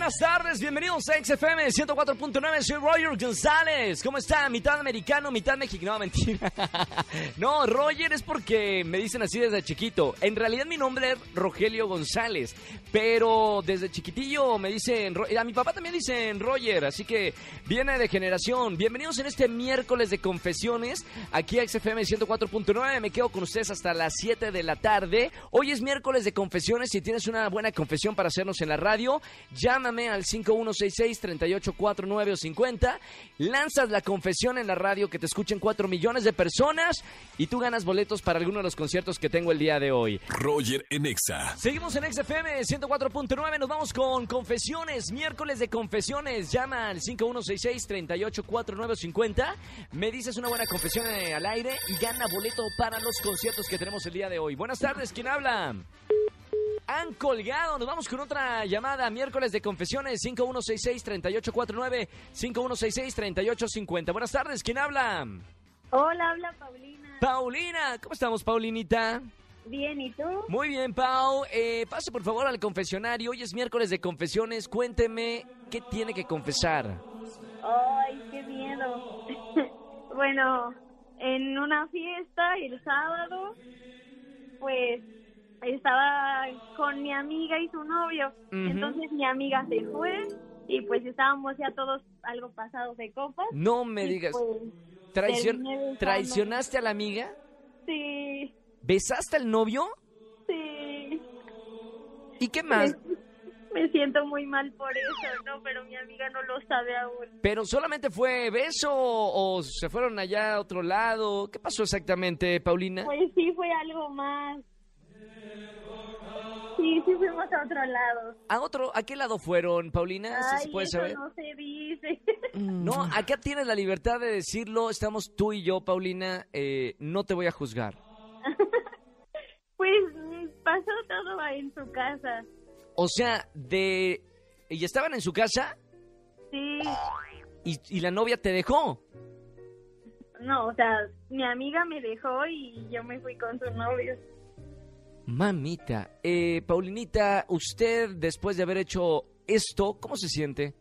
Buenas tardes, bienvenidos a XFM 104.9, soy Roger González. ¿Cómo está? Mitad americano, mitad mexicano. No, mentira. No, Roger es porque me dicen así desde chiquito. En realidad mi nombre es Rogelio González, pero desde chiquitillo me dicen... A mi papá también dicen Roger, así que viene de generación. Bienvenidos en este miércoles de confesiones aquí a XFM 104.9. Me quedo con ustedes hasta las 7 de la tarde. Hoy es miércoles de confesiones. Si tienes una buena confesión para hacernos en la radio, llámame al 5166-3849 o 50. Lanzas la confesión en la radio que te escuchen 4 millones de personas y tú ganas boletos para alguno de los conciertos que tengo el día de hoy. Roger en Exa. Seguimos en XFM 104.9, nos vamos con confesiones, miércoles de confesiones, llama al 5166-384950, me dices una buena confesión al aire y gana boleto para los conciertos que tenemos el día de hoy. Buenas tardes, ¿quién habla? Han colgado, nos vamos con otra llamada, miércoles de confesiones, 5166-3849, 5166-3850. Buenas tardes, ¿quién habla? Hola, habla Paulina. Paulina, ¿cómo estamos, Paulinita? Bien, ¿y tú? Muy bien, Pau. Eh, pase por favor al confesionario. Hoy es miércoles de confesiones. Cuénteme qué tiene que confesar. Ay, qué miedo. bueno, en una fiesta el sábado, pues estaba con mi amiga y su novio. Entonces mi amiga se fue y pues estábamos ya todos algo pasados de copas. No me digas. pues, Traicion-. ¿Traicionaste a la amiga? sí, ¿Besaste al novio? sí. ¿Y qué más? Me, me siento muy mal por eso, ¿no? Pero mi amiga no lo sabe aún. ¿Pero solamente fue beso o se fueron allá a otro lado? ¿Qué pasó exactamente, Paulina? Pues sí, fue algo más. Sí, sí fuimos a otro lado. ¿A otro? ¿A qué lado fueron, Paulina? ¿Sí Ay, se puede eso saber? no se dice. No, acá tienes la libertad de decirlo. Estamos tú y yo, Paulina. Eh, no te voy a juzgar. pues mm, pasó todo en su casa. O sea, de... ¿Y estaban en su casa? Sí, ¿Y, y la novia te dejó? no, o sea, mi amiga me dejó y yo me fui con su novio. Mamita, eh, Paulinita, usted después de haber hecho esto, ¿cómo se siente?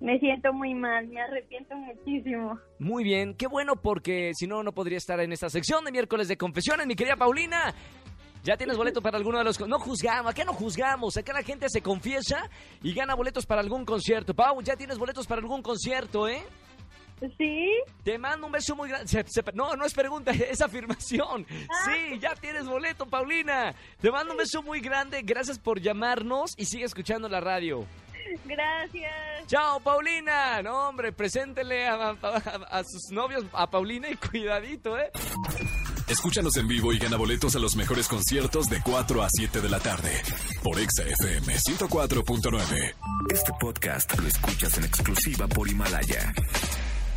Me siento muy mal, me arrepiento muchísimo. Muy bien, qué bueno porque si no, no podría estar en esta sección de miércoles de confesiones, mi querida Paulina. Ya tienes boleto para alguno de los... No juzgamos, acá no juzgamos, acá la gente se confiesa y gana boletos para algún concierto. Pau, ya tienes boletos para algún concierto, ¿eh? ¿Sí? Te mando un beso muy grande. Se- se- no, no es pregunta, es afirmación. Sí, ya tienes boleto, Paulina. Te mando un beso muy grande. Gracias por llamarnos y sigue escuchando la radio. Gracias. Chao, Paulina. No, hombre, preséntele a, a- a- a sus novios, a Paulina y cuidadito, ¿eh? Escúchanos en vivo y gana boletos a los mejores conciertos de 4 a 7 de la tarde por Exa FM 104.9. Este podcast lo escuchas en exclusiva por Himalaya.